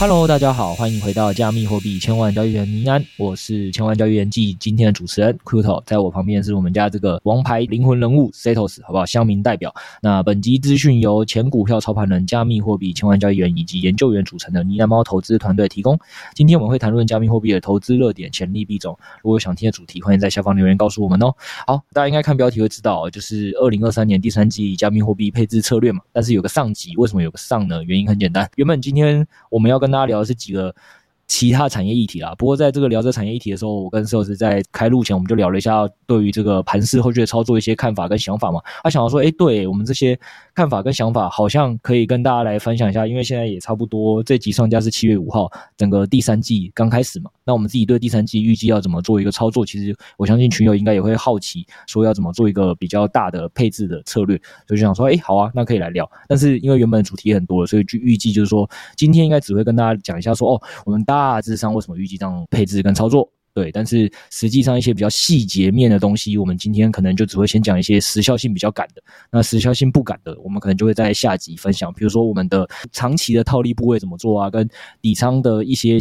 Hello，大家好，欢迎回到加密货币千万交易员尼安，我是千万交易员暨今天的主持人 Cuto，在我旁边是我们家这个王牌灵魂人物 Setos，好不好？乡民代表。那本集资讯由前股票操盘人、加密货币千万交易员以及研究员组成的尼安猫投资团队提供。今天我们会谈论加密货币的投资热点、潜力币种。如果有想听的主题，欢迎在下方留言告诉我们哦。好，大家应该看标题会知道，就是二零二三年第三季加密货币配置策略嘛。但是有个上集，为什么有个上呢？原因很简单，原本今天我们要跟跟大家聊的是几个其他产业议题啦。不过在这个聊这产业议题的时候，我跟摄影师在开录前，我们就聊了一下对于这个盘市后续的操作一些看法跟想法嘛。他想要说，诶，对我们这些看法跟想法，好像可以跟大家来分享一下。因为现在也差不多，这集上架是七月五号，整个第三季刚开始嘛。那我们自己对第三季预计要怎么做一个操作，其实我相信群友应该也会好奇，说要怎么做一个比较大的配置的策略。所以就想说，诶，好啊，那可以来聊。但是因为原本主题很多，所以就预计就是说，今天应该只会跟大家讲一下说，哦，我们大致上为什么预计这样配置跟操作。对，但是实际上一些比较细节面的东西，我们今天可能就只会先讲一些时效性比较赶的，那时效性不赶的，我们可能就会在下集分享。比如说我们的长期的套利部位怎么做啊，跟底仓的一些。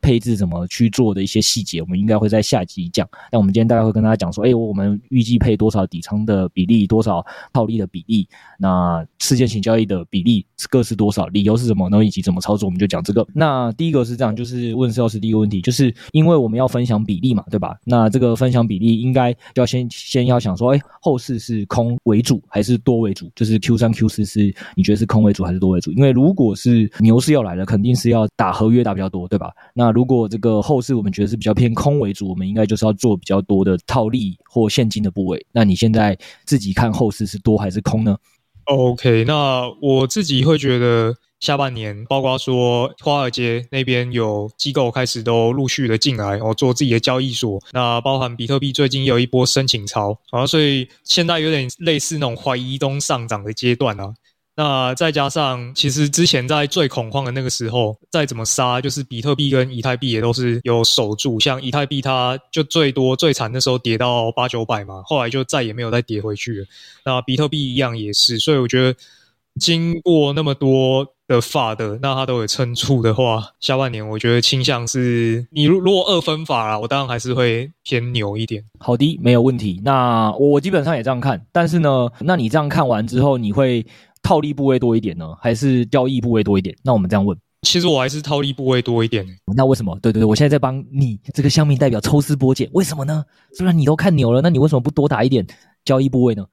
配置怎么去做的一些细节，我们应该会在下集讲。那我们今天大概会跟大家讲说，哎，我们预计配多少底仓的比例，多少套利的比例，那事件型交易的比例各是多少，理由是什么，然后以及怎么操作，我们就讲这个。那第一个是这样，就是问 Setos 第一个问题，就是因为我们要分享比例嘛，对吧？那这个分享比例应该要先先要想说，哎，后市是空为主还是多为主？就是 Q 三 Q 四是你觉得是空为主还是多为主？因为如果是牛市要来了，肯定是要打合约打比较多，对吧？那如果这个后市我们觉得是比较偏空为主，我们应该就是要做比较多的套利或现金的部位。那你现在自己看后市是多还是空呢？OK，那我自己会觉得下半年，包括说华尔街那边有机构开始都陆续的进来，哦做自己的交易所。那包含比特币最近有一波申请潮，然后所以现在有点类似那种怀疑中上涨的阶段啊。那再加上，其实之前在最恐慌的那个时候，再怎么杀，就是比特币跟以太币也都是有守住。像以太币，它就最多最惨的时候跌到八九百嘛，后来就再也没有再跌回去了。那比特币一样也是，所以我觉得经过那么多的 FUD，那它都有撑住的话，下半年我觉得倾向是，你如如果二分法啦，我当然还是会偏牛一点。好的，没有问题。那我基本上也这样看，但是呢，那你这样看完之后，你会？套利部位多一点呢，还是交易部位多一点？那我们这样问，其实我还是套利部位多一点。那为什么？对对对，我现在在帮你这个乡民代表抽丝剥茧，为什么呢？虽然你都看牛了，那你为什么不多打一点交易部位呢？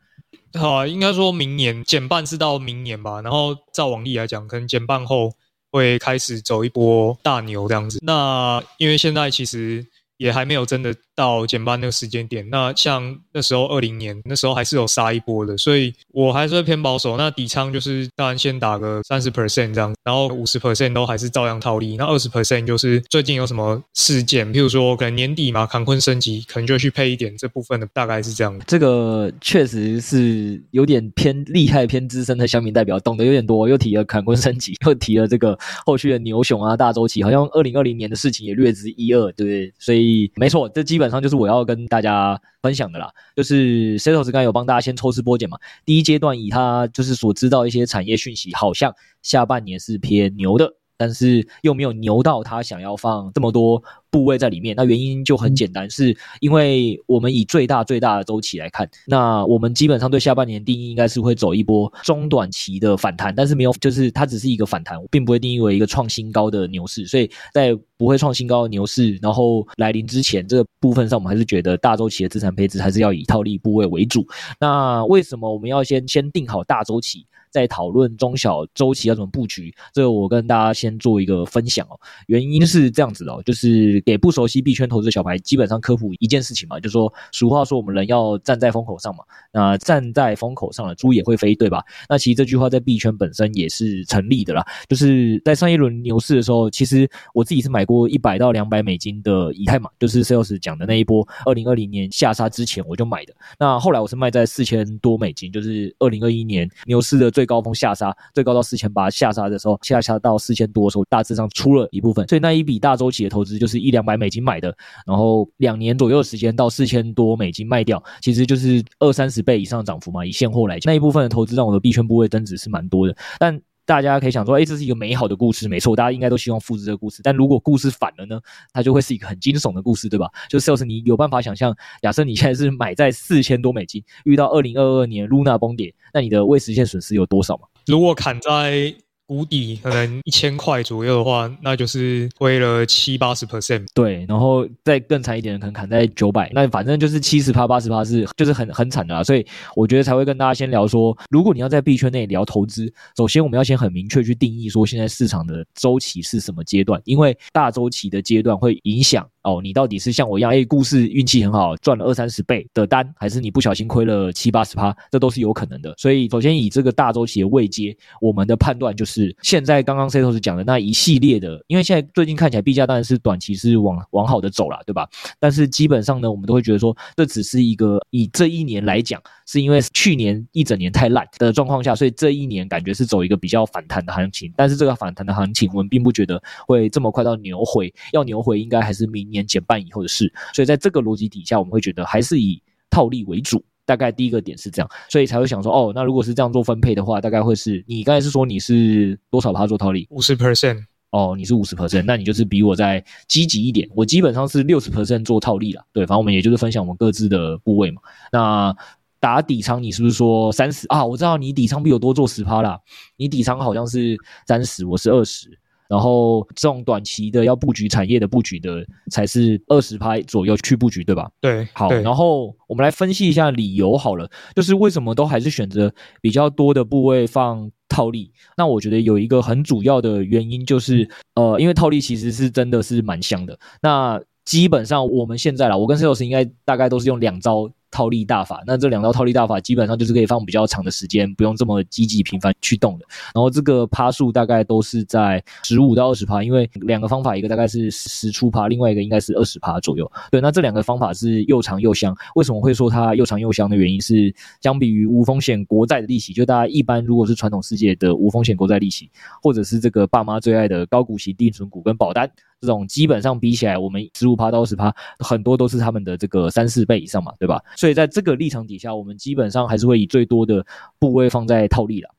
好啊，应该说明年减半是到明年吧，然后照往例来讲，可能减半后会开始走一波大牛这样子。那因为现在其实。也还没有真的到减半那个时间点。那像那时候二零年那时候还是有杀一波的，所以我还是会偏保守。那底仓就是当然先打个三十 percent 这样，然后五十 percent 都还是照样套利。那二十 percent 就是最近有什么事件，譬如说可能年底嘛，坎昆升级，可能就去配一点这部分的，大概是这样。这个确实是有点偏厉害、偏资深的乡民代表，懂得有点多。又提了坎昆升级，又提了这个后续的牛熊啊、大周期，好像二零二零年的事情也略知一二，对不对？所以。没错，这基本上就是我要跟大家分享的啦。就是 Setos 刚才有帮大家先抽丝剥茧嘛。第一阶段以他就是所知道一些产业讯息，好像下半年是偏牛的。但是又没有牛到他想要放这么多部位在里面，那原因就很简单，是因为我们以最大最大的周期来看，那我们基本上对下半年定义应该是会走一波中短期的反弹，但是没有，就是它只是一个反弹，并不会定义为一个创新高的牛市，所以在不会创新高的牛市然后来临之前，这个部分上我们还是觉得大周期的资产配置还是要以套利部位为主。那为什么我们要先先定好大周期？在讨论中小周期要怎么布局，这个我跟大家先做一个分享哦。原因是这样子的哦，就是给不熟悉币圈投资的小白，基本上科普一件事情嘛，就是说俗话说我们人要站在风口上嘛，那站在风口上了，猪也会飞，对吧？那其实这句话在币圈本身也是成立的啦。就是在上一轮牛市的时候，其实我自己是买过一百到两百美金的以太嘛，就是 Sales 讲的那一波，二零二零年下杀之前我就买的。那后来我是卖在四千多美金，就是二零二一年牛市的。最高峰下杀，最高到四千八，下杀的时候下杀到四千多的时候，大致上出了一部分，所以那一笔大周期的投资就是一两百美金买的，然后两年左右的时间到四千多美金卖掉，其实就是二三十倍以上涨幅嘛。以现货来讲，那一部分的投资让我的币圈部位增值是蛮多的，但。大家可以想说，哎，这是一个美好的故事，没错，大家应该都希望复制这个故事。但如果故事反了呢？它就会是一个很惊悚的故事，对吧？就 Sales，你有办法想象，假设你现在是买在四千多美金，遇到二零二二年 Luna 崩跌，那你的未实现损失有多少吗？如果砍在谷底可能一千 块左右的话，那就是亏了七八十 percent。对，然后再更惨一点的，可能砍在九百，那反正就是七十趴、八十趴是就是很很惨的啦。所以我觉得才会跟大家先聊说，如果你要在币圈内聊投资，首先我们要先很明确去定义说现在市场的周期是什么阶段，因为大周期的阶段会影响。哦，你到底是像我一样，哎，故事运气很好，赚了二三十倍的单，还是你不小心亏了七八十趴？这都是有可能的。所以，首先以这个大周期的位阶，我们的判断就是，现在刚刚 Setos 讲的那一系列的，因为现在最近看起来币价当然是短期是往往好的走了，对吧？但是基本上呢，我们都会觉得说，这只是一个以这一年来讲，是因为去年一整年太烂的状况下，所以这一年感觉是走一个比较反弹的行情。但是这个反弹的行情，我们并不觉得会这么快到牛回，要牛回应该还是明年。减半以后的事，所以在这个逻辑底下，我们会觉得还是以套利为主。大概第一个点是这样，所以才会想说，哦，那如果是这样做分配的话，大概会是你刚才是说你是多少趴做套利？五十 percent 哦，你是五十 percent，那你就是比我再积极一点。我基本上是六十 percent 做套利了。对，反正我们也就是分享我们各自的部位嘛。那打底仓，你是不是说三十啊？我知道你底仓比我多做十趴啦。你底仓好像是三十，我是二十。然后这种短期的要布局产业的布局的才是二十趴左右去布局，对吧？对，好。然后我们来分析一下理由好了，就是为什么都还是选择比较多的部位放套利？那我觉得有一个很主要的原因就是，呃，因为套利其实是真的是蛮香的。那基本上我们现在啦，我跟 Sales 应该大概都是用两招。套利大法，那这两道套利大法基本上就是可以放比较长的时间，不用这么积极频繁去动的。然后这个趴数大概都是在十五到二十趴，因为两个方法，一个大概是十出趴，另外一个应该是二十趴左右。对，那这两个方法是又长又香。为什么会说它又长又香的原因是，相比于无风险国债的利息，就大家一般如果是传统世界的无风险国债利息，或者是这个爸妈最爱的高股息定存股跟保单。这种基本上比起来，我们十五趴到二十趴，很多都是他们的这个三四倍以上嘛，对吧？所以在这个立场底下，我们基本上还是会以最多的部位放在套利了。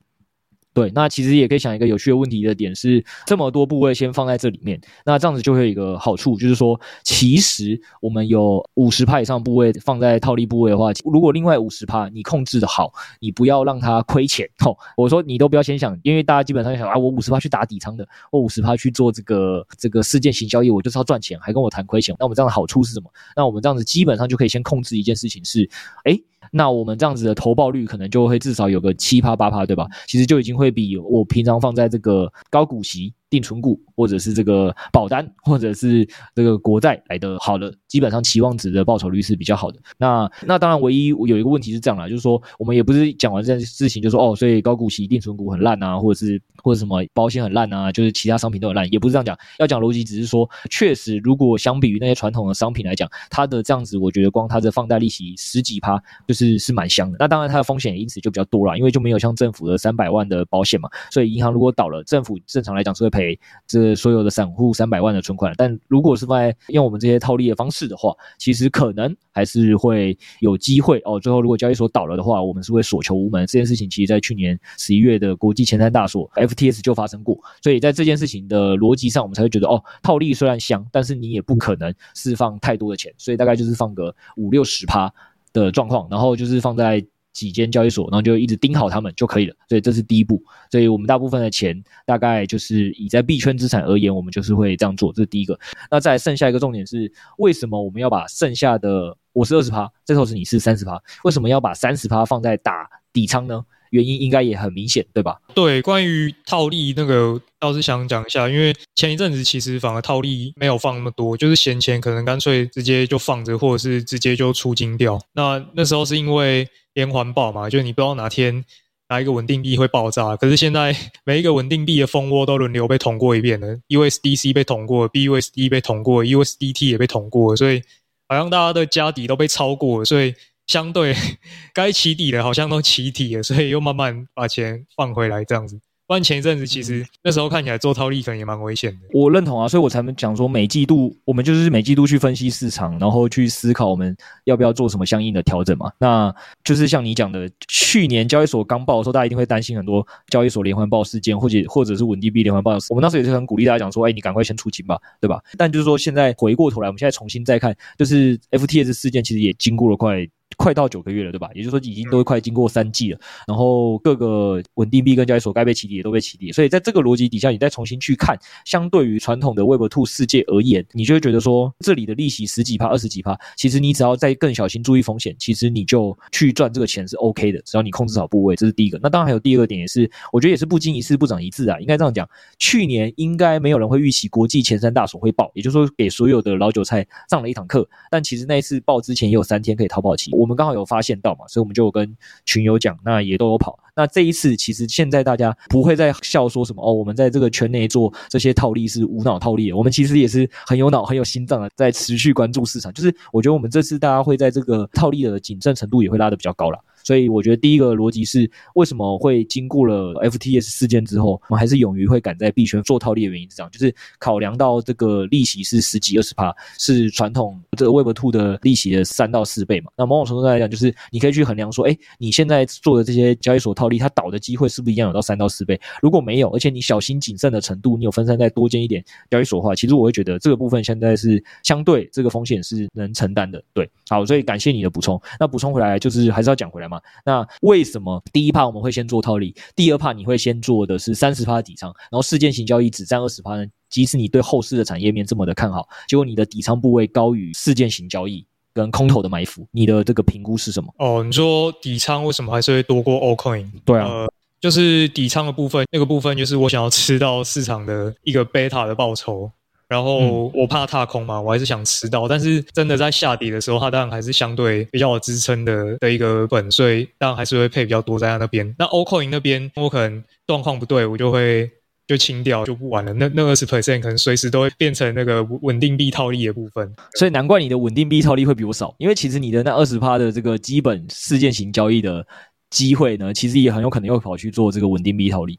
对，那其实也可以想一个有趣的问题的点是，这么多部位先放在这里面，那这样子就会有一个好处，就是说，其实我们有五十趴以上部位放在套利部位的话，如果另外五十趴你控制的好，你不要让它亏钱。吼，我说你都不要先想，因为大家基本上想啊，我五十趴去打底仓的，我五十趴去做这个这个事件型交易，我就是要赚钱，还跟我谈亏钱。那我们这样的好处是什么？那我们这样子基本上就可以先控制一件事情是，诶那我们这样子的投报率可能就会至少有个七趴八趴，对吧？其实就已经会比我平常放在这个高股息。定存股，或者是这个保单，或者是这个国债来的好的，基本上期望值的报酬率是比较好的。那那当然，唯一有一个问题是这样啦，就是说我们也不是讲完这件事情就说哦，所以高股息定存股很烂啊，或者是或者什么保险很烂啊，就是其他商品都很烂，也不是这样讲。要讲逻辑，只是说确实，如果相比于那些传统的商品来讲，它的这样子，我觉得光它的放贷利息十几趴，就是是蛮香的。那当然，它的风险因此就比较多啦，因为就没有像政府的三百万的保险嘛，所以银行如果倒了，政府正常来讲是会赔。赔这所有的散户三百万的存款，但如果是在用我们这些套利的方式的话，其实可能还是会有机会哦。最后如果交易所倒了的话，我们是会所求无门。这件事情其实在去年十一月的国际前三大所 FTS 就发生过，所以在这件事情的逻辑上，我们才会觉得哦，套利虽然香，但是你也不可能释放太多的钱，所以大概就是放个五六十趴的状况，然后就是放在。几间交易所，然后就一直盯好他们就可以了。所以这是第一步。所以我们大部分的钱，大概就是以在币圈资产而言，我们就是会这样做。这是第一个。那再剩下一个重点是，为什么我们要把剩下的我是二十趴，这时候是你是三十趴，为什么要把三十趴放在打底仓呢？原因应该也很明显，对吧？对，关于套利那个倒是想讲一下，因为前一阵子其实反而套利没有放那么多，就是闲钱可能干脆直接就放着，或者是直接就出金掉。那那时候是因为连环爆嘛，就你不知道哪天哪一个稳定币会爆炸。可是现在 每一个稳定币的蜂窝都轮流被捅过一遍了，USDC 被捅过，BUSD 被捅过，USDT 也被捅过，所以好像大家的家底都被抄过了，所以。相对 该起底的，好像都起底了，所以又慢慢把钱放回来，这样子。不然前一阵子其实那时候看起来做套利可能也蛮危险的。我认同啊，所以我才讲说每季度我们就是每季度去分析市场，然后去思考我们要不要做什么相应的调整嘛。那就是像你讲的，去年交易所刚爆的时候，大家一定会担心很多交易所连环爆事件，或者或者是稳定币连环爆。我们那时候也是很鼓励大家讲说，哎，你赶快先出清吧，对吧？但就是说现在回过头来，我们现在重新再看，就是 FTS 事件其实也经过了快。快到九个月了，对吧？也就是说，已经都快经过三季了。然后各个稳定币跟交易所该被起底也都被起底，所以在这个逻辑底下，你再重新去看，相对于传统的 Web2 世界而言，你就会觉得说，这里的利息十几趴、二十几趴，其实你只要再更小心注意风险，其实你就去赚这个钱是 OK 的，只要你控制好部位，这是第一个。那当然还有第二个点，也是我觉得也是不经一事不长一智啊，应该这样讲。去年应该没有人会预期国际前三大所会爆，也就是说给所有的老韭菜上了一堂课。但其实那一次爆之前也有三天可以逃跑期。我我们刚好有发现到嘛，所以我们就跟群友讲，那也都有跑。那这一次其实现在大家不会再笑说什么哦，我们在这个圈内做这些套利是无脑套利。我们其实也是很有脑、很有心脏的，在持续关注市场。就是我觉得我们这次大家会在这个套利的谨慎程度也会拉得比较高了。所以我觉得第一个逻辑是，为什么会经过了 FTS 事件之后，我们还是勇于会敢在币圈做套利的原因是这样，就是考量到这个利息是十几二十趴，是传统这个 Web2 的利息的三到四倍嘛。那某种程度上来讲，就是你可以去衡量说，哎，你现在做的这些交易所套利，它倒的机会是不是一样有到三到四倍？如果没有，而且你小心谨慎的程度，你有分散再多建一点交易所的话，其实我会觉得这个部分现在是相对这个风险是能承担的。对，好，所以感谢你的补充。那补充回来就是还是要讲回来嘛。那为为什么第一趴我们会先做套利，第二趴你会先做的是三十趴的底仓，然后事件型交易只占二十趴呢？即使你对后市的产业面这么的看好，结果你的底仓部位高于事件型交易跟空头的埋伏，你的这个评估是什么？哦，你说底仓为什么还是会多过 Altcoin？对啊，呃，就是底仓的部分，那个部分就是我想要吃到市场的一个贝塔的报酬。然后我怕踏空嘛，我还是想吃到，但是真的在下跌的时候，它当然还是相对比较有支撑的的一个本，所以当然还是会配比较多在它那边。那 Altcoin 那边，我可能状况不对，我就会就清掉，就不玩了。那那二十 percent 可能随时都会变成那个稳定币套利的部分。所以难怪你的稳定币套利会比我少，因为其实你的那二十趴的这个基本事件型交易的机会呢，其实也很有可能又跑去做这个稳定币套利。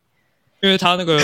因为它那个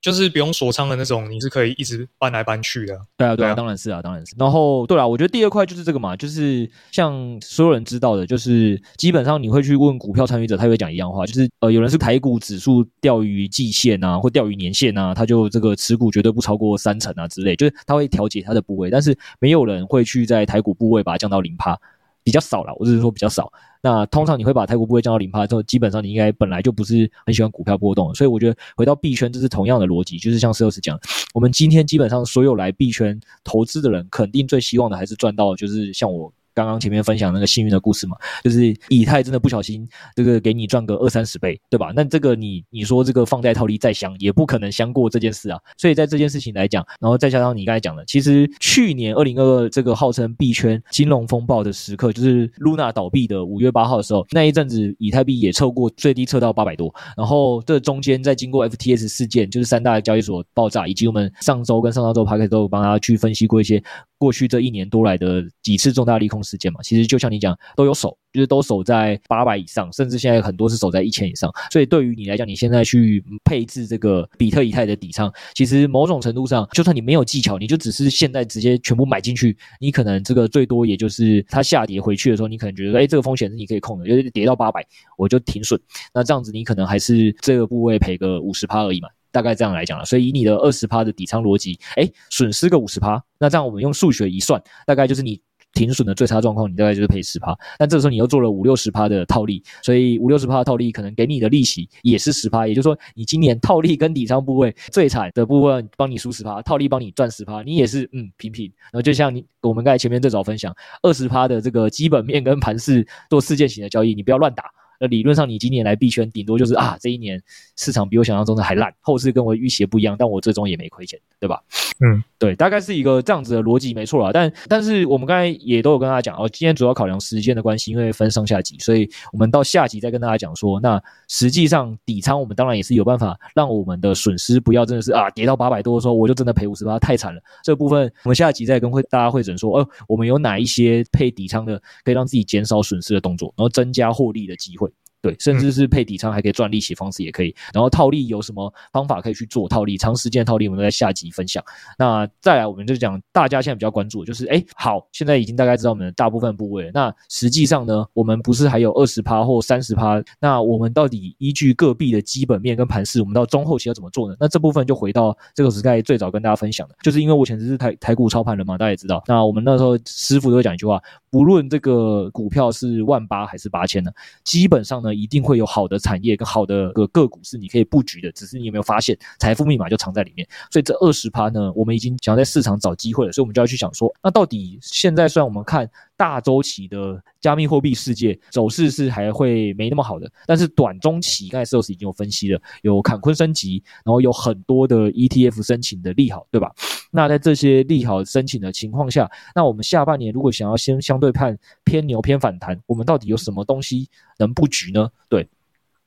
就是不用锁仓的那种，你是可以一直搬来搬去的。对啊，对啊，当然是啊，当然是。然后，对啊，我觉得第二块就是这个嘛，就是像所有人知道的，就是基本上你会去问股票参与者，他会讲一样话，就是呃，有人是台股指数钓鱼季线啊，或钓鱼年线啊，他就这个持股绝对不超过三成啊之类，就是他会调节他的部位，但是没有人会去在台股部位把它降到零趴，比较少了，我只是说比较少。那通常你会把泰国部位降到零趴之后，基本上你应该本来就不是很喜欢股票波动，所以我觉得回到币圈这是同样的逻辑，就是像 Sales 讲，我们今天基本上所有来币圈投资的人，肯定最希望的还是赚到，就是像我。刚刚前面分享那个幸运的故事嘛，就是以太真的不小心这个给你赚个二三十倍，对吧？那这个你你说这个放贷套利再香，也不可能香过这件事啊。所以在这件事情来讲，然后再加上你刚才讲的，其实去年二零二二这个号称币圈金融风暴的时刻，就是 Luna 倒闭的五月八号的时候，那一阵子以太币也测过最低测到八百多，然后这中间再经过 FTS 事件，就是三大交易所爆炸，以及我们上周跟上上周 Podcast 都有帮他去分析过一些。过去这一年多来的几次重大利空事件嘛，其实就像你讲，都有守，就是都守在八百以上，甚至现在很多是守在一千以上。所以对于你来讲，你现在去配置这个比特以太的底仓，其实某种程度上，就算你没有技巧，你就只是现在直接全部买进去，你可能这个最多也就是它下跌回去的时候，你可能觉得，哎，这个风险是你可以控的，就是跌到八百，我就停损。那这样子，你可能还是这个部位赔个五十趴而已嘛。大概这样来讲了，所以以你的二十趴的底仓逻辑，诶，损失个五十趴，那这样我们用数学一算，大概就是你停损的最差状况，你大概就是赔十趴。但这个时候你又做了五六十趴的套利，所以五六十趴的套利可能给你的利息也是十趴，也就是说你今年套利跟底仓部位最惨的部分帮你输十趴，套利帮你赚十趴，你也是嗯平平。然后就像你我们刚才前面最早分享，二十趴的这个基本面跟盘势做事件型的交易，你不要乱打。那理论上，你今年来币圈，顶多就是啊，这一年市场比我想象中的还烂，后市跟我预期不一样，但我最终也没亏钱，对吧？嗯，对，大概是一个这样子的逻辑，没错啦。但但是我们刚才也都有跟大家讲哦，今天主要考量时间的关系，因为分上下集，所以我们到下集再跟大家讲说，那实际上底仓我们当然也是有办法让我们的损失不要真的是啊跌到八百多的时候，我就真的赔五十八，太惨了。这部分我们下集再跟会大家会诊说，哦、呃，我们有哪一些配底仓的可以让自己减少损失的动作，然后增加获利的机会。对，甚至是配底仓还可以赚利息方式也可以。然后套利有什么方法可以去做套利？长时间套利我们都在下集分享。那再来我们就讲大家现在比较关注的就是，哎，好，现在已经大概知道我们的大部分部位了。那实际上呢，我们不是还有二十趴或三十趴？那我们到底依据各币的基本面跟盘势，我们到中后期要怎么做呢？那这部分就回到这个时代最早跟大家分享的，就是因为我以前是台台股操盘人嘛，大家也知道。那我们那时候师傅都会讲一句话：不论这个股票是万八还是八千呢，基本上呢一定会有好的产业跟好的个个股是你可以布局的，只是你有没有发现财富密码就藏在里面。所以这二十趴呢，我们已经想要在市场找机会了，所以我们就要去想说，那到底现在虽然我们看。大周期的加密货币世界走势是还会没那么好的，但是短中期，刚才 s a 已经有分析了，有坎昆升级，然后有很多的 ETF 申请的利好，对吧？那在这些利好申请的情况下，那我们下半年如果想要先相对判偏牛偏反弹，我们到底有什么东西能布局呢？对，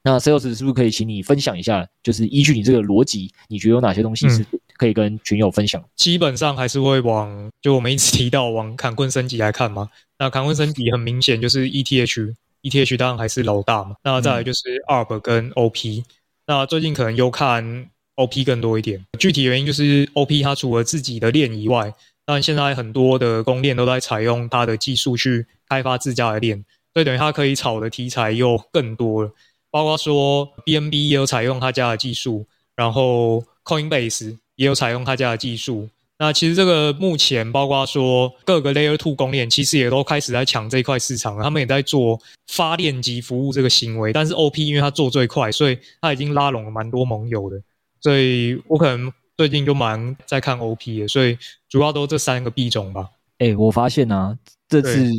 那 Sales 是不是可以请你分享一下，就是依据你这个逻辑，你觉得有哪些东西是？可以跟群友分享，基本上还是会往就我们一直提到往坎昆升级来看嘛。那坎昆升级很明显就是 ETH，ETH 当然还是老大嘛。那再来就是 ARB 跟 OP，那最近可能又看 OP 更多一点。具体原因就是 OP 它除了自己的链以外，但现在很多的公链都在采用它的技术去开发自家的链，所以等于它可以炒的题材又更多了。包括说 BNB 也有采用他家的技术，然后 Coinbase。也有采用他家的技术。那其实这个目前包括说各个 Layer Two 公链，其实也都开始在抢这块市场了。他们也在做发电及服务这个行为。但是 OP 因为它做最快，所以它已经拉拢了蛮多盟友的。所以我可能最近就蛮在看 OP 的。所以主要都这三个币种吧。哎、欸，我发现啊，这次。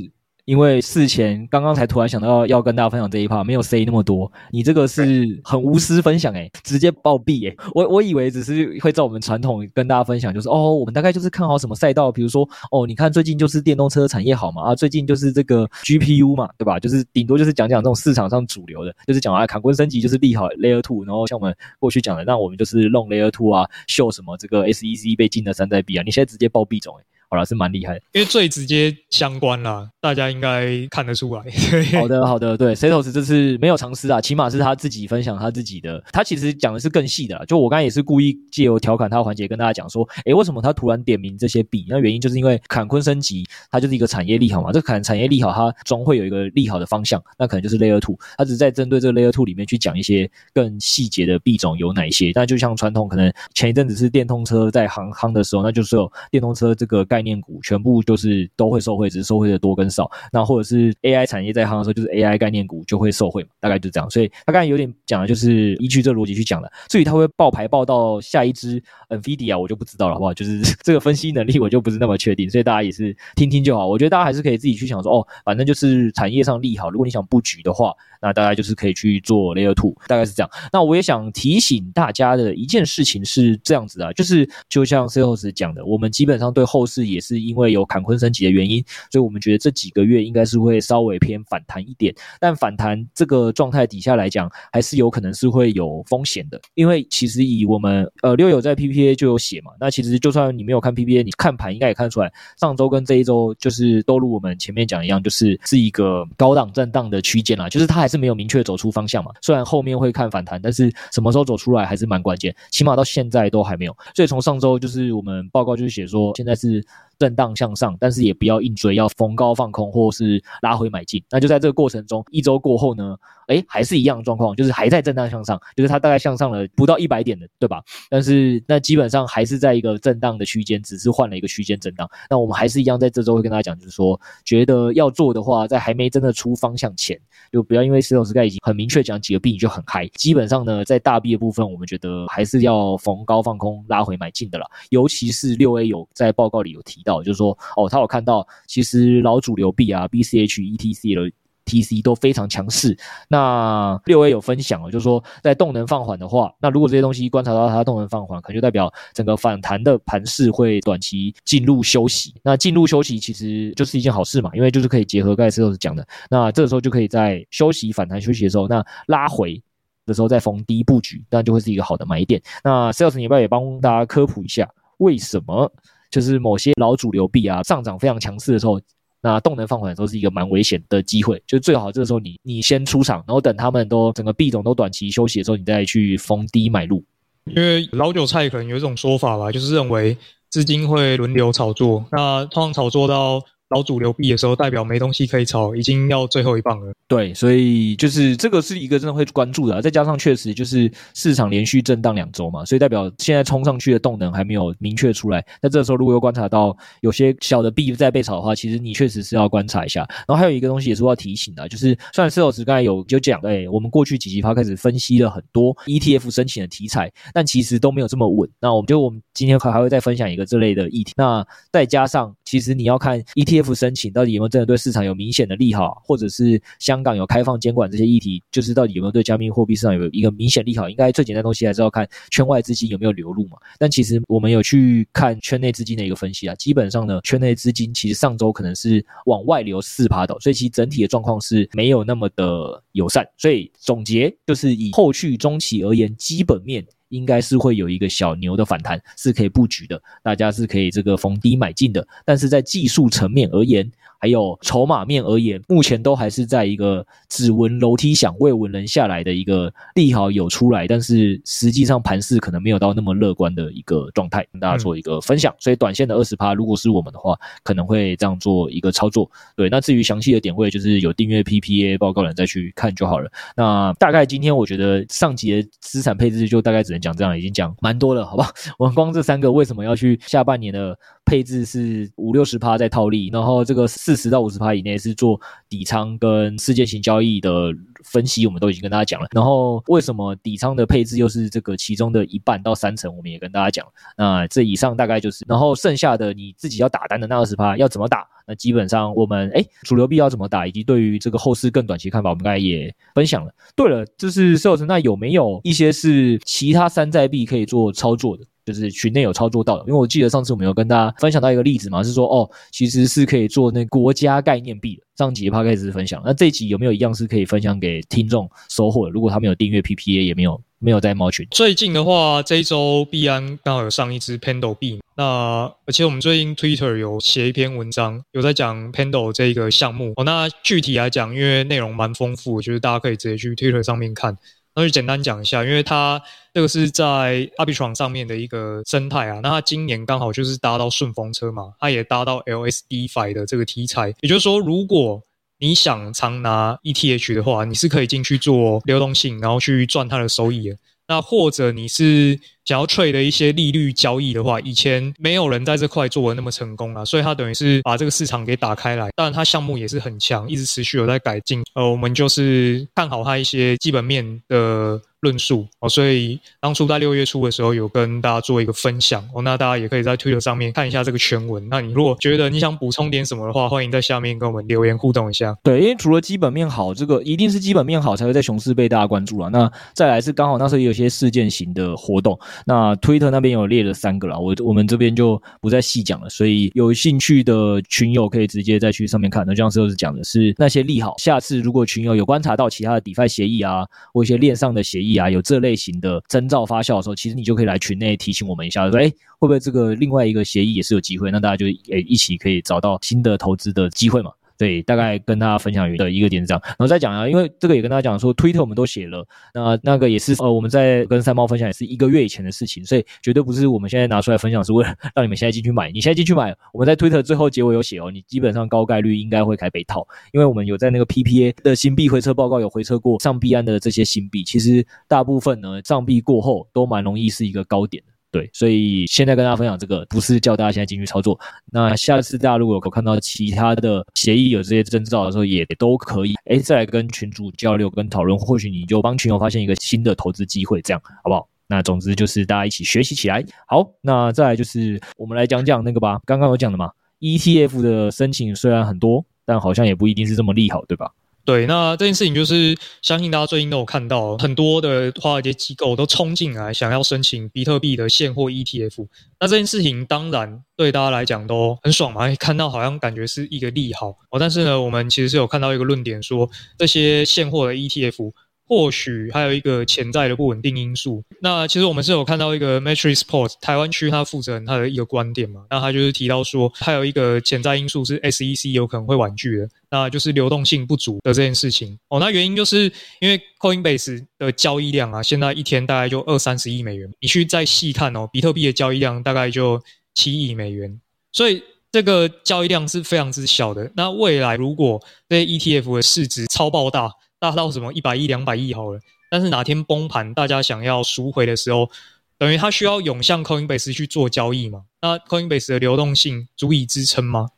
因为事前刚刚才突然想到要跟大家分享这一趴，没有 say 那么多。你这个是很无私分享诶、欸，直接暴毙诶。我我以为只是会在我们传统跟大家分享，就是哦，我们大概就是看好什么赛道，比如说哦，你看最近就是电动车产业好嘛，啊，最近就是这个 GPU 嘛，对吧？就是顶多就是讲讲这种市场上主流的，就是讲啊，坎昆升级就是利好 Layer Two，然后像我们过去讲的，那我们就是 Long Layer Two 啊，秀什么这个 SEC 被禁的山寨币啊，你现在直接暴毙种诶。好了，是蛮厉害的，因为最直接相关啦，大家应该看得出来。好的，好的，对，Setos 这次没有尝试啊，起码是他自己分享他自己的，他其实讲的是更细的啦。就我刚才也是故意借由调侃他的环节跟大家讲说，诶，为什么他突然点名这些币？那原因就是因为坎昆升级，它就是一个产业利好嘛。这个坎产业利好，它终会有一个利好的方向，那可能就是 Layer Two，他只是在针对这个 Layer Two 里面去讲一些更细节的币种有哪些。那就像传统，可能前一阵子是电动车在行夯的时候，那就是有电动车这个概概念股全部。就是都会受惠，只是受惠的多跟少。那或者是 AI 产业在行的时候，就是 AI 概念股就会受惠嘛，大概就这样。所以他刚才有点讲的就是依据这个逻辑去讲的。至于他会爆牌爆到下一支 NVIDIA，我就不知道了，好不好？就是这个分析能力我就不是那么确定，所以大家也是听听就好。我觉得大家还是可以自己去想说，哦，反正就是产业上利好，如果你想布局的话。那大概就是可以去做 Layer Two，大概是这样。那我也想提醒大家的一件事情是这样子的，就是就像 Sales 讲的，我们基本上对后市也是因为有坎昆升级的原因，所以我们觉得这几个月应该是会稍微偏反弹一点。但反弹这个状态底下来讲，还是有可能是会有风险的，因为其实以我们呃六友在 PPA 就有写嘛，那其实就算你没有看 PPA，你看盘应该也看出来，上周跟这一周就是都如我们前面讲一样，就是是一个高档震荡的区间啦，就是它还。是没有明确走出方向嘛？虽然后面会看反弹，但是什么时候走出来还是蛮关键。起码到现在都还没有。所以从上周就是我们报告就是写说，现在是。震荡向上，但是也不要硬追，要逢高放空或是拉回买进。那就在这个过程中，一周过后呢，哎，还是一样状况，就是还在震荡向上，就是它大概向上了不到一百点的，对吧？但是那基本上还是在一个震荡的区间，只是换了一个区间震荡。那我们还是一样在这周会跟大家讲，就是说，觉得要做的话，在还没真的出方向前，就不要因为石头石盖已经很明确讲几个币你就很嗨。基本上呢，在大币的部分，我们觉得还是要逢高放空，拉回买进的啦。尤其是六 A 有在报告里有提到。就是说，哦，他有看到，其实老主流币啊，BCH、ETC 的 TC 都非常强势。那六 A 有分享哦，就是说，在动能放缓的话，那如果这些东西观察到它动能放缓，可能就代表整个反弹的盘势会短期进入休息。那进入休息其实就是一件好事嘛，因为就是可以结合盖斯老师讲的，那这个时候就可以在休息反弹休息的时候，那拉回的时候再逢低布局，当然就会是一个好的买点。那 Sales 你要不要也帮大家科普一下，为什么？就是某些老主流币啊，上涨非常强势的时候，那动能放缓的时候是一个蛮危险的机会，就最好这个时候你你先出场，然后等他们都整个币种都短期休息的时候，你再去逢低买入。因为老韭菜可能有一种说法吧，就是认为资金会轮流炒作，那通常炒作到。老主流币的时候，代表没东西可以炒，已经要最后一棒了。对，所以就是这个是一个真的会关注的，再加上确实就是市场连续震荡两周嘛，所以代表现在冲上去的动能还没有明确出来。那这个时候如果又观察到有些小的币在被炒的话，其实你确实是要观察一下。然后还有一个东西也是要提醒的，就是虽然 Sales 刚才有就讲，哎，我们过去几集他开始分析了很多 ETF 申请的题材，但其实都没有这么稳。那我们就我们今天还还会再分享一个这类的议题。那再加上其实你要看 ETF 申请到底有没有真的对市场有明显的利好，或者是香港有开放监管这些议题，就是到底有没有对加密货币市场有一个明显利好？应该最简单的东西还是要看圈外资金有没有流入嘛。但其实我们有去看圈内资金的一个分析啊，基本上呢，圈内资金其实上周可能是往外流四趴的，所以其实整体的状况是没有那么的友善。所以总结就是以后续中期而言，基本面。应该是会有一个小牛的反弹，是可以布局的，大家是可以这个逢低买进的。但是在技术层面而言，还有筹码面而言，目前都还是在一个只闻楼梯响，未闻人下来的一个利好有出来，但是实际上盘势可能没有到那么乐观的一个状态，跟大家做一个分享。所以短线的二十趴，如果是我们的话，可能会这样做一个操作。对，那至于详细的点位，就是有订阅 PPA 报告的人再去看就好了。那大概今天我觉得上集的资产配置就大概只能讲这样，已经讲蛮多了，好不好？我们光这三个为什么要去下半年的配置是五六十趴在套利，然后这个四四十到五十趴以内是做底仓跟事件型交易的分析，我们都已经跟大家讲了。然后为什么底仓的配置又是这个其中的一半到三成，我们也跟大家讲了。那这以上大概就是，然后剩下的你自己要打单的那二十趴要怎么打？那基本上我们诶主流币要怎么打，以及对于这个后市更短期看法，我们刚才也分享了。对了，就是 Sales，那有没有一些是其他山寨币可以做操作的？就是群内有操作到的，因为我记得上次我们有跟大家分享到一个例子嘛，是说哦，其实是可以做那国家概念币的。上集 Podcast 分享，那这一集有没有一样是可以分享给听众收获？如果他们有订阅 PPA，也没有没有在猫群。最近的话，这一周币安刚好有上一支 Pendle 币，那而且我们最近 Twitter 有写一篇文章，有在讲 Pendle 这个项目哦。那具体来讲，因为内容蛮丰富，就是大家可以直接去 Twitter 上面看。那就简单讲一下，因为它这个是在 Arbitrum 上面的一个生态啊。那它今年刚好就是搭到顺风车嘛，它也搭到 LSDFi 的这个题材。也就是说，如果你想常拿 ETH 的话，你是可以进去做流动性，然后去赚它的收益的。那或者你是想要 trade 的一些利率交易的话，以前没有人在这块做的那么成功啊，所以他等于是把这个市场给打开来。当然，他项目也是很强，一直持续有在改进。呃，我们就是看好它一些基本面的。论述哦，所以当初在六月初的时候有跟大家做一个分享哦，那大家也可以在 Twitter 上面看一下这个全文。那你如果觉得你想补充点什么的话，欢迎在下面跟我们留言互动一下。对，因为除了基本面好，这个一定是基本面好才会在熊市被大家关注了。那再来是刚好那时候有些事件型的活动，那 Twitter 那边有列了三个了，我我们这边就不再细讲了。所以有兴趣的群友可以直接再去上面看。那这样子是讲的是那些利好，下次如果群友有观察到其他的 DeFi 协议啊，或一些链上的协议。啊，有这类型的征兆发酵的时候，其实你就可以来群内提醒我们一下，说，哎，会不会这个另外一个协议也是有机会？那大家就诶一起可以找到新的投资的机会嘛。对，大概跟大家分享的一个点是这样，然后再讲啊，因为这个也跟大家讲说，Twitter 我们都写了，那那个也是呃，我们在跟三猫分享也是一个月以前的事情，所以绝对不是我们现在拿出来分享是为了让你们现在进去买。你现在进去买，我们在 Twitter 最后结尾有写哦，你基本上高概率应该会开被套，因为我们有在那个 PPA 的新币回撤报告有回撤过上币安的这些新币，其实大部分呢上币过后都蛮容易是一个高点的。对，所以现在跟大家分享这个，不是叫大家现在进去操作。那下次大家如果有看到其他的协议有这些征兆的时候，也都可以诶再来跟群主交流跟讨论，或许你就帮群友发现一个新的投资机会，这样好不好？那总之就是大家一起学习起来。好，那再来就是我们来讲讲那个吧，刚刚有讲的嘛，ETF 的申请虽然很多，但好像也不一定是这么利好，对吧？对，那这件事情就是相信大家最近都有看到，很多的华尔街机构都冲进来想要申请比特币的现货 ETF。那这件事情当然对大家来讲都很爽嘛，看到好像感觉是一个利好哦。但是呢，我们其实是有看到一个论点说，这些现货的 ETF。或许还有一个潜在的不稳定因素。那其实我们是有看到一个 Matrix Sports 台湾区他负责人他的一个观点嘛，那他就是提到说，还有一个潜在因素是 SEC 有可能会婉拒的，那就是流动性不足的这件事情。哦，那原因就是因为 Coinbase 的交易量啊，现在一天大概就二三十亿美元，你去再细看哦，比特币的交易量大概就七亿美元，所以。这个交易量是非常之小的。那未来如果这 ETF 的市值超爆大，大到什么一百亿、两百亿好了，但是哪天崩盘，大家想要赎回的时候，等于它需要涌向 Coinbase 去做交易嘛？那 Coinbase 的流动性足以支撑吗？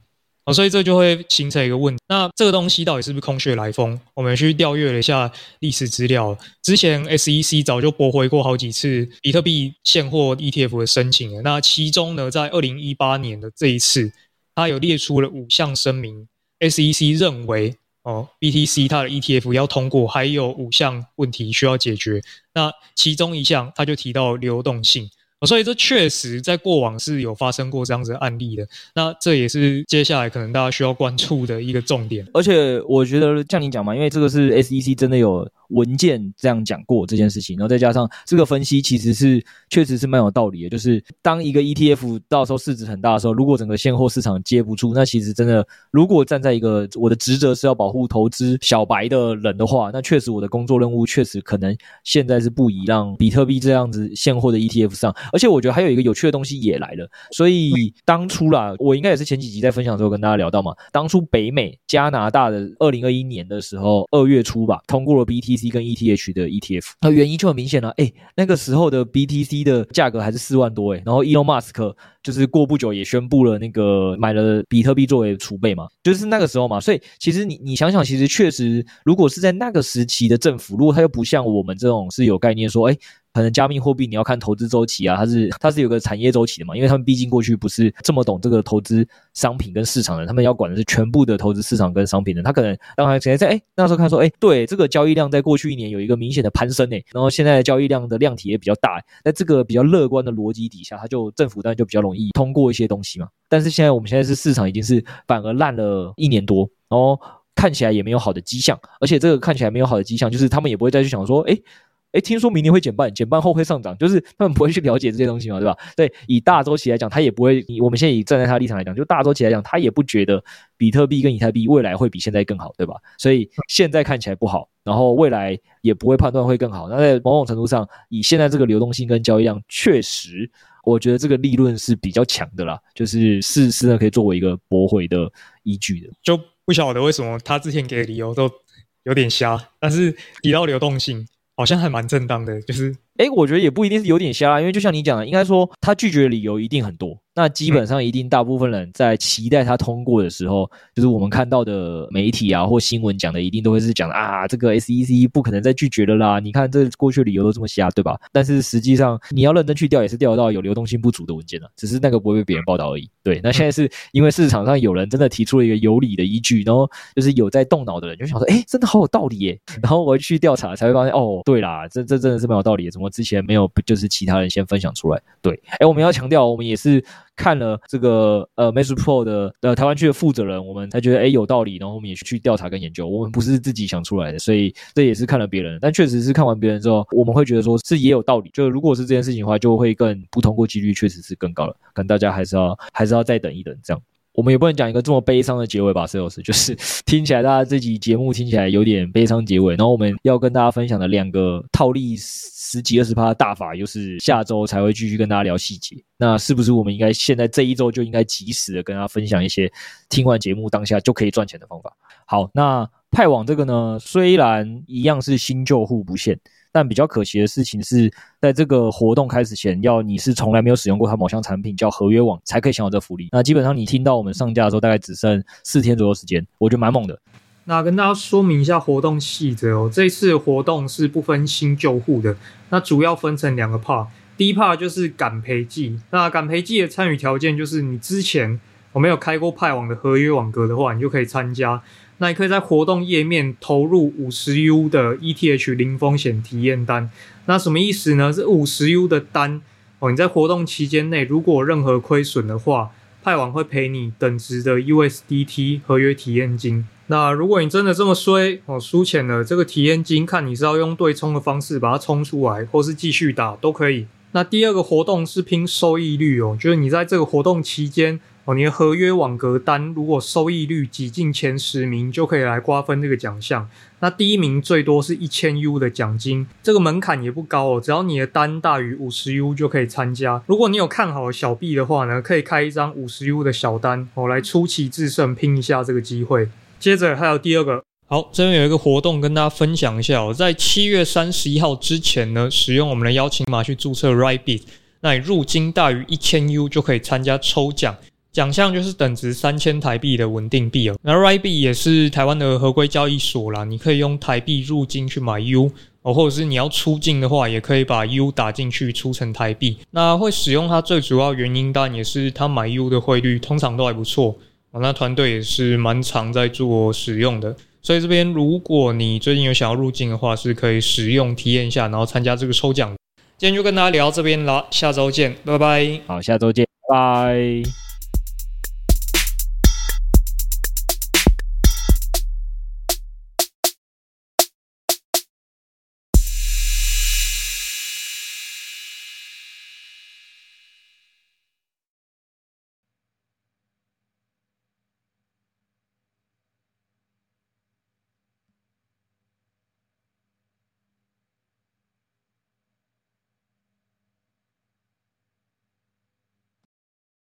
哦，所以这就会形成一个问题。那这个东西到底是不是空穴来风？我们去调阅了一下历史资料，之前 SEC 早就驳回过好几次比特币现货 ETF 的申请了。那其中呢，在二零一八年的这一次，它有列出了五项声明，SEC 认为哦，BTC 它的 ETF 要通过，还有五项问题需要解决。那其中一项，它就提到流动性。所以这确实在过往是有发生过这样子的案例的，那这也是接下来可能大家需要关注的一个重点。而且我觉得像你讲嘛，因为这个是 SEC 真的有文件这样讲过这件事情，然后再加上这个分析其实是确实是蛮有道理的，就是当一个 ETF 到时候市值很大的时候，如果整个现货市场接不住，那其实真的如果站在一个我的职责是要保护投资小白的人的话，那确实我的工作任务确实可能现在是不宜让比特币这样子现货的 ETF 上。而且我觉得还有一个有趣的东西也来了，所以当初啦，我应该也是前几集在分享的时候跟大家聊到嘛，当初北美加拿大的二零二一年的时候二月初吧，通过了 BTC 跟 ETH 的 ETF，那原因就很明显了，诶，那个时候的 BTC 的价格还是四万多哎，然后 Elon Musk 就是过不久也宣布了那个买了比特币作为储备嘛，就是那个时候嘛，所以其实你你想想，其实确实如果是在那个时期的政府，如果他又不像我们这种是有概念说，诶。可能加密货币你要看投资周期啊，它是它是有个产业周期的嘛，因为他们毕竟过去不是这么懂这个投资商品跟市场的，他们要管的是全部的投资市场跟商品的。他可能当然现在在哎那时候看说哎对这个交易量在过去一年有一个明显的攀升诶，然后现在交易量的量体也比较大，在这个比较乐观的逻辑底下，它就政府当然就比较容易通过一些东西嘛。但是现在我们现在是市场已经是反而烂了一年多，然后看起来也没有好的迹象，而且这个看起来没有好的迹象，就是他们也不会再去想说哎。诶，听说明年会减半，减半后会上涨，就是他们不会去了解这些东西嘛，对吧？对，以大周期来讲，他也不会。以我们现在以站在他的立场来讲，就大周期来讲，他也不觉得比特币跟以太币未来会比现在更好，对吧？所以现在看起来不好，然后未来也不会判断会更好。那在某种程度上，以现在这个流动性跟交易量，确实，我觉得这个利润是比较强的啦，就是是是呢可以作为一个驳回的依据的。就不晓得为什么他之前给的理由都有点瞎，但是提到流动性。好像还蛮正当的，就是。诶，我觉得也不一定是有点瞎，因为就像你讲的，应该说他拒绝的理由一定很多。那基本上一定大部分人在期待他通过的时候，就是我们看到的媒体啊或新闻讲的，一定都会是讲的啊，这个 SEC 不可能再拒绝了啦。你看这过去理由都这么瞎，对吧？但是实际上你要认真去调，也是调得到有流动性不足的文件了，只是那个不会被别人报道而已。对，那现在是因为市场上有人真的提出了一个有理的依据，然后就是有在动脑的人就想说，诶，真的好有道理耶。然后我去调查才会发现，哦，对啦，这这真的是蛮有道理的，怎么我之前没有？就是其他人先分享出来，对，诶，我们要强调，我们也是看了这个呃，Mass Pro 的呃台湾区的负责人，我们才觉得诶有道理，然后我们也去调查跟研究，我们不是自己想出来的，所以这也是看了别人，但确实是看完别人之后，我们会觉得说是也有道理，就是如果是这件事情的话，就会更不通过几率确实是更高了，可能大家还是要还是要再等一等这样。我们也不能讲一个这么悲伤的结尾吧，Sales，就是 听起来大家这集节目听起来有点悲伤结尾。然后我们要跟大家分享的两个套利十几二十趴的大法，又是下周才会继续跟大家聊细节。那是不是我们应该现在这一周就应该及时的跟大家分享一些听完节目当下就可以赚钱的方法？好，那派网这个呢，虽然一样是新旧户不限。但比较可惜的事情是，在这个活动开始前，要你是从来没有使用过它某项产品叫合约网，才可以享有这福利。那基本上你听到我们上架的时候，大概只剩四天左右时间，我觉得蛮猛的。那跟大家说明一下活动细则哦，这次活动是不分新旧户的，那主要分成两个 part。第一 part 就是敢赔季，那敢赔季的参与条件就是你之前我没有开过派网的合约网格的话，你就可以参加。那你可以在活动页面投入五十 U 的 ETH 零风险体验单。那什么意思呢？是五十 U 的单哦。你在活动期间内，如果任何亏损的话，派网会赔你等值的 USDT 合约体验金那如果你真的这么衰哦，输钱了，这个体验金看你是要用对冲的方式把它冲出来，或是继续打都可以。那第二个活动是拼收益率哦，就是你在这个活动期间哦，你的合约网格单如果收益率挤进前十名，就可以来瓜分这个奖项。那第一名最多是一千 U 的奖金，这个门槛也不高哦，只要你的单大于五十 U 就可以参加。如果你有看好小币的话呢，可以开一张五十 U 的小单哦，来出奇制胜，拼一下这个机会。接着还有第二个，好，这边有一个活动跟大家分享一下哦，在七月三十一号之前呢，使用我们的邀请码去注册 RightBit，那你入金大于一千 U 就可以参加抽奖，奖项就是等值三千台币的稳定币哦。那 r i b 也是台湾的合规交易所啦，你可以用台币入金去买 U 哦，或者是你要出境的话，也可以把 U 打进去出成台币。那会使用它最主要原因，当然也是它买 U 的汇率通常都还不错。那团队也是蛮常在做使用的，所以这边如果你最近有想要入境的话，是可以使用体验一下，然后参加这个抽奖。今天就跟大家聊到这边啦，下周见，拜拜。好，下周见，拜拜。